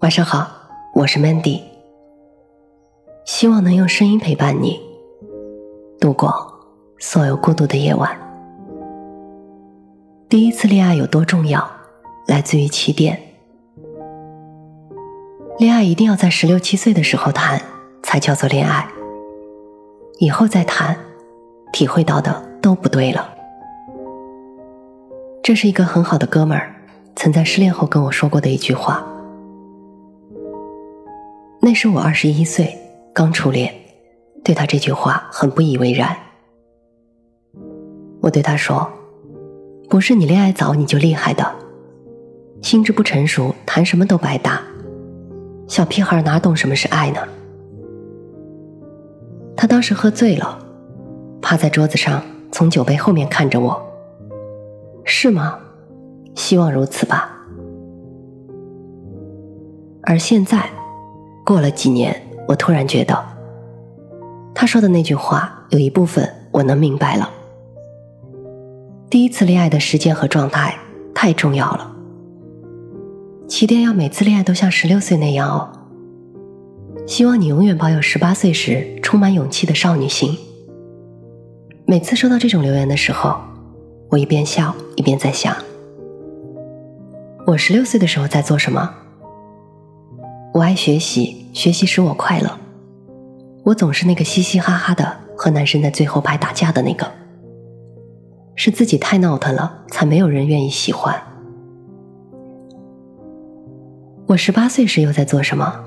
晚上好，我是 Mandy，希望能用声音陪伴你度过所有孤独的夜晚。第一次恋爱有多重要，来自于起点。恋爱一定要在十六七岁的时候谈，才叫做恋爱。以后再谈，体会到的都不对了。这是一个很好的哥们儿，曾在失恋后跟我说过的一句话。那时我二十一岁，刚初恋，对他这句话很不以为然。我对他说：“不是你恋爱早你就厉害的，心智不成熟，谈什么都白搭。小屁孩哪懂什么是爱呢？”他当时喝醉了，趴在桌子上，从酒杯后面看着我。是吗？希望如此吧。而现在。过了几年，我突然觉得，他说的那句话有一部分我能明白了。第一次恋爱的时间和状态太重要了。起点要每次恋爱都像十六岁那样哦。希望你永远保有十八岁时充满勇气的少女心。每次收到这种留言的时候，我一边笑一边在想，我十六岁的时候在做什么？我爱学习，学习使我快乐。我总是那个嘻嘻哈哈的，和男生在最后排打架的那个。是自己太闹腾了，才没有人愿意喜欢。我十八岁时又在做什么？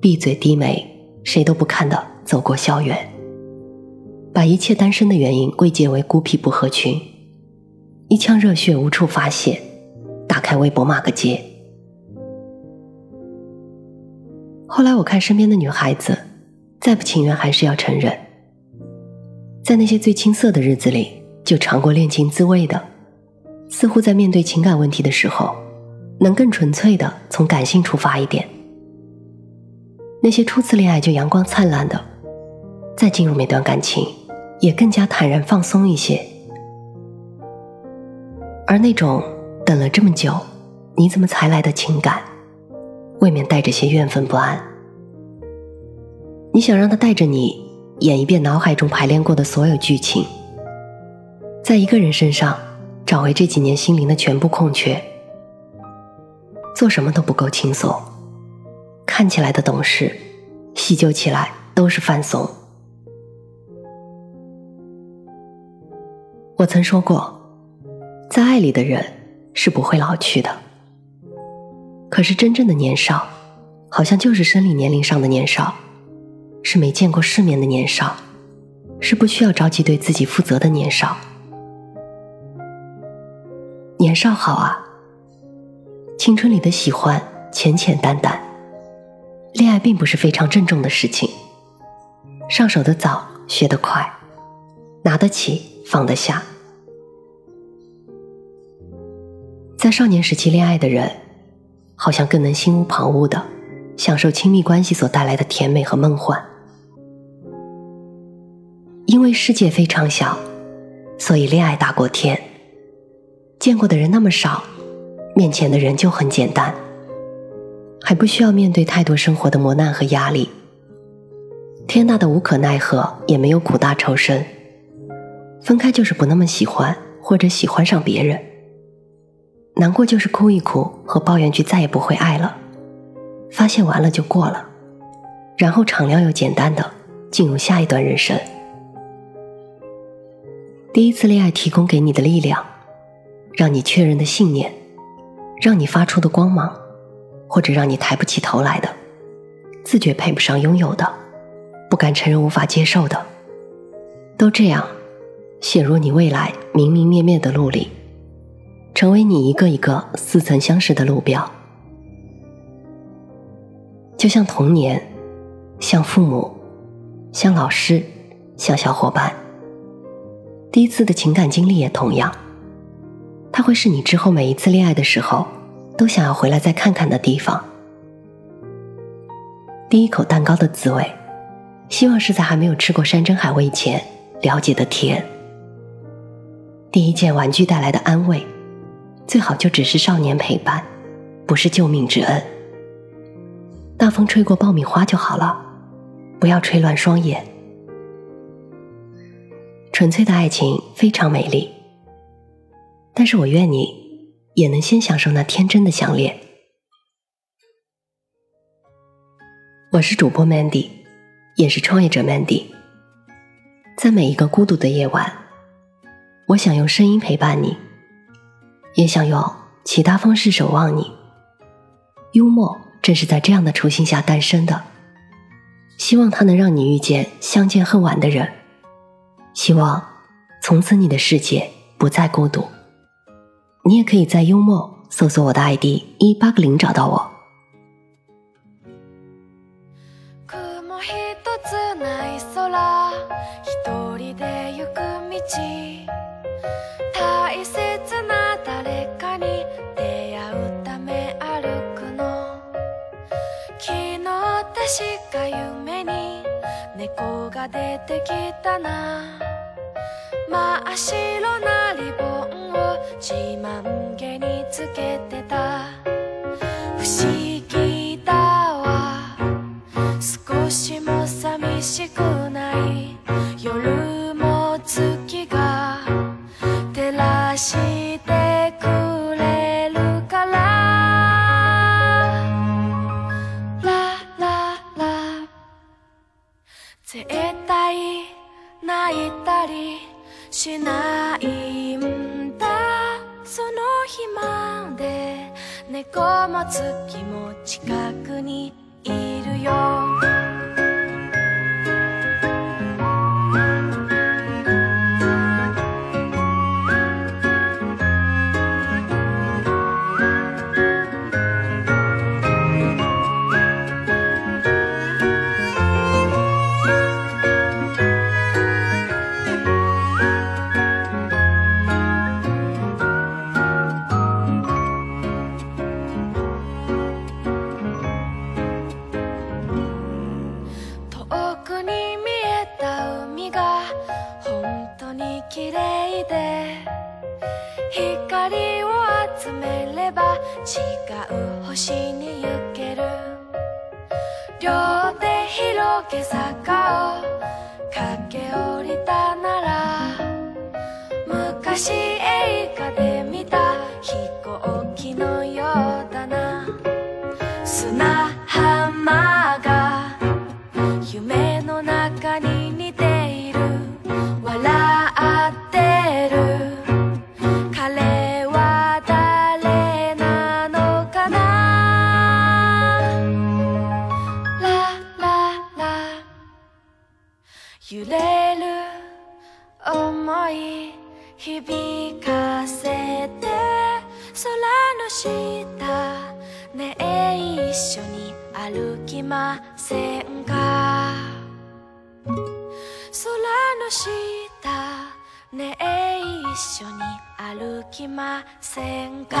闭嘴低眉，谁都不看的走过校园，把一切单身的原因归结为孤僻不合群，一腔热血无处发泄，打开微博骂个街。后来我看身边的女孩子，再不情愿还是要承认，在那些最青涩的日子里就尝过恋情滋味的，似乎在面对情感问题的时候，能更纯粹的从感性出发一点。那些初次恋爱就阳光灿烂的，再进入每段感情也更加坦然放松一些。而那种等了这么久，你怎么才来的情感？未免带着些怨愤不安。你想让他带着你演一遍脑海中排练过的所有剧情，在一个人身上找回这几年心灵的全部空缺。做什么都不够轻松，看起来的懂事，细究起来都是犯怂。我曾说过，在爱里的人是不会老去的。可是真正的年少，好像就是生理年龄上的年少，是没见过世面的年少，是不需要着急对自己负责的年少。年少好啊，青春里的喜欢浅浅淡淡，恋爱并不是非常郑重的事情，上手的早，学得快，拿得起，放得下。在少年时期恋爱的人。好像更能心无旁骛的享受亲密关系所带来的甜美和梦幻。因为世界非常小，所以恋爱大过天。见过的人那么少，面前的人就很简单，还不需要面对太多生活的磨难和压力。天大的无可奈何，也没有苦大仇深。分开就是不那么喜欢，或者喜欢上别人。难过就是哭一哭和抱怨句再也不会爱了，发泄完了就过了，然后敞亮又简单的进入下一段人生。第一次恋爱提供给你的力量，让你确认的信念，让你发出的光芒，或者让你抬不起头来的，自觉配不上拥有的，不敢承认无法接受的，都这样陷入你未来明明灭灭的路里。成为你一个一个似曾相识的路标，就像童年，像父母，像老师，像小伙伴。第一次的情感经历也同样，它会是你之后每一次恋爱的时候都想要回来再看看的地方。第一口蛋糕的滋味，希望是在还没有吃过山珍海味前了解的甜。第一件玩具带来的安慰。最好就只是少年陪伴，不是救命之恩。大风吹过爆米花就好了，不要吹乱双眼。纯粹的爱情非常美丽，但是我愿你也能先享受那天真的相恋。我是主播 Mandy，也是创业者 Mandy。在每一个孤独的夜晚，我想用声音陪伴你，也想用其他方式守望你。幽默正是在这样的初心下诞生的，希望它能让你遇见相见恨晚的人，希望从此你的世界不再孤独。你也可以在幽默搜索我的 ID 一八个零找到我。が出てきたな。真っ白なリボンを自慢げにつけてた。絶対泣いたりしないんだ。その日まで猫も月も近くにいるよ。う星に行ける。両手広げ坂を駆け下りたなら昔映画で見た歩きませんか？空の下ねえ一緒に歩きませんか？